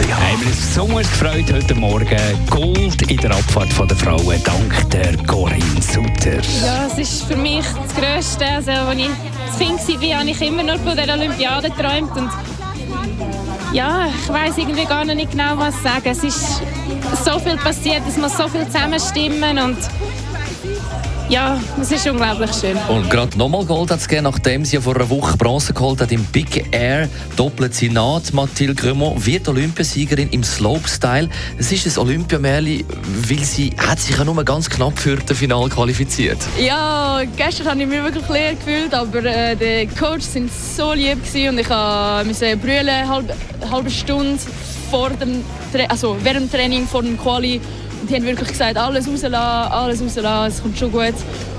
AlexanderKeller.ch Haben wir uns besonders gefreut heute Morgen. Gold in der Abfahrt der Frauen dank der Corinne Sutter. Ja, es ist für mich das Grösste. Also, als ich das Kind war, habe ich immer nur von der Olympiade geträumt. Und ja, ich weiß irgendwie gar nicht genau, was sagen. Es ist so viel passiert, es muss so viel zusammenstimmen und ja, es ist unglaublich schön. Und gerade nochmal Gold hat es gegeben, nachdem sie ja vor einer Woche Bronze geholt hat im Big Air. Doppelt sie nach, Mathilde Grümont wird Olympiasiegerin im Slopestyle. Es ist ein Olympiamärchen, weil sie hat sich ja nur ganz knapp für das Finale qualifiziert. Ja, gestern habe ich mich wirklich leer gefühlt, aber äh, die Coaches waren so lieb und ich musste brüllen, eine halbe, halbe Stunde vor dem, also während dem Training vor dem Quali die haben wirklich gesagt, alles rauslassen, alles rauslassen, es kommt schon gut.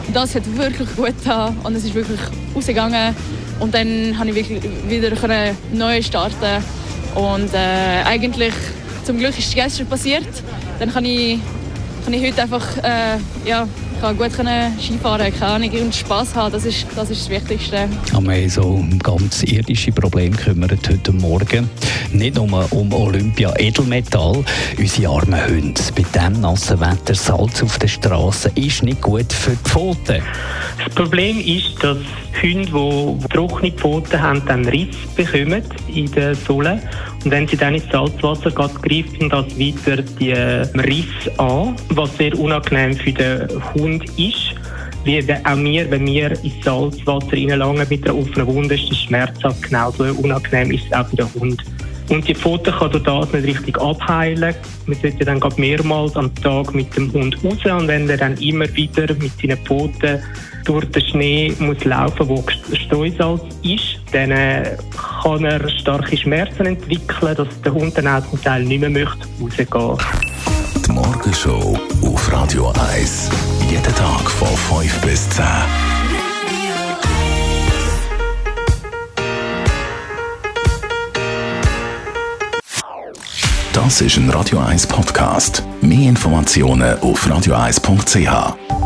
Und das hat wirklich gut getan und es ist wirklich rausgegangen. Und dann konnte ich wirklich wieder neu starten. Und äh, eigentlich, zum Glück ist es gestern passiert. Dann kann ich, kann ich heute einfach äh, ja, kann gut Skifahren keine Ahnung, und Spass haben, das ist, das ist das Wichtigste. Haben wir so um ganz irdische Probleme gekümmert heute Morgen. Nicht nur um Olympia Edelmetall. Unsere armen Hunde. Bei diesem nassen Wetter Salz auf der Straße ist nicht gut für die Pfoten. Das Problem ist, dass Hunde, die trockene Pfoten haben, dann Riss bekommen in der Sohle. Und wenn sie dann ins Salzwasser geht, greift das weiter die Riss an, was sehr unangenehm für den Hund ist. Wie auch wir, wenn wir ins Salzwasser reinlangen mit einer offenen Wunde, ist das schmerzhaft. Genauso unangenehm ist es auch für den Hund. Und die Pfote kann durch das nicht richtig abheilen. Man sollte dann mehrmals am Tag mit dem Hund raus und wenn er dann immer wieder mit seinen Pfoten durch den Schnee muss laufen, wo Streusalz ist, dann äh, kann er starke Schmerzen entwickeln, dass der Hund dann auch zum Teil nicht mehr möchte rausgehen. Die Morgenshow auf Radio 1. Jeden Tag von 5 bis 10. Das ist ein Radio 1 Podcast. Mehr Informationen auf radio1.ch.